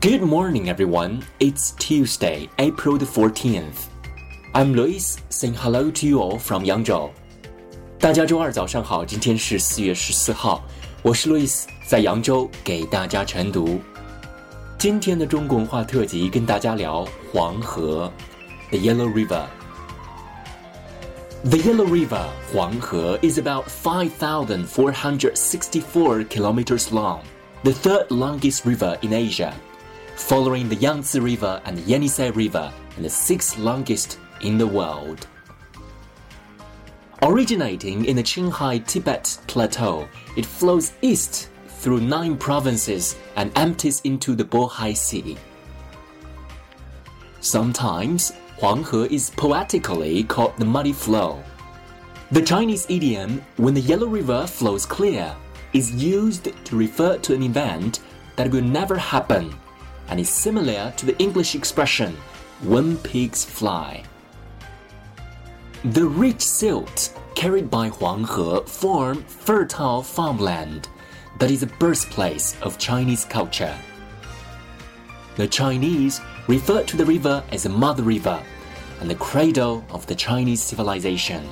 Good morning, everyone. It's Tuesday, April the 14th. I'm Lewis, saying hello to you all from Yangzhou. 大家周二早上好，今天是四月十四号，我是 Yellow Yellow River。The Yellow River, 黄河 is about 5,464 kilometers long, the third longest river in Asia following the Yangtze River and the Yenisei River, and the sixth longest in the world. Originating in the Qinghai Tibet Plateau, it flows east through nine provinces and empties into the Bohai Sea. Sometimes Huanghe is poetically called the muddy flow. The Chinese idiom, when the Yellow River flows clear, is used to refer to an event that will never happen and is similar to the English expression, when pigs fly. The rich silt carried by Huanghe form fertile farmland that is the birthplace of Chinese culture. The Chinese refer to the river as the Mother River and the cradle of the Chinese civilization.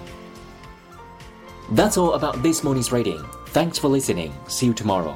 That's all about this morning's reading. Thanks for listening. See you tomorrow.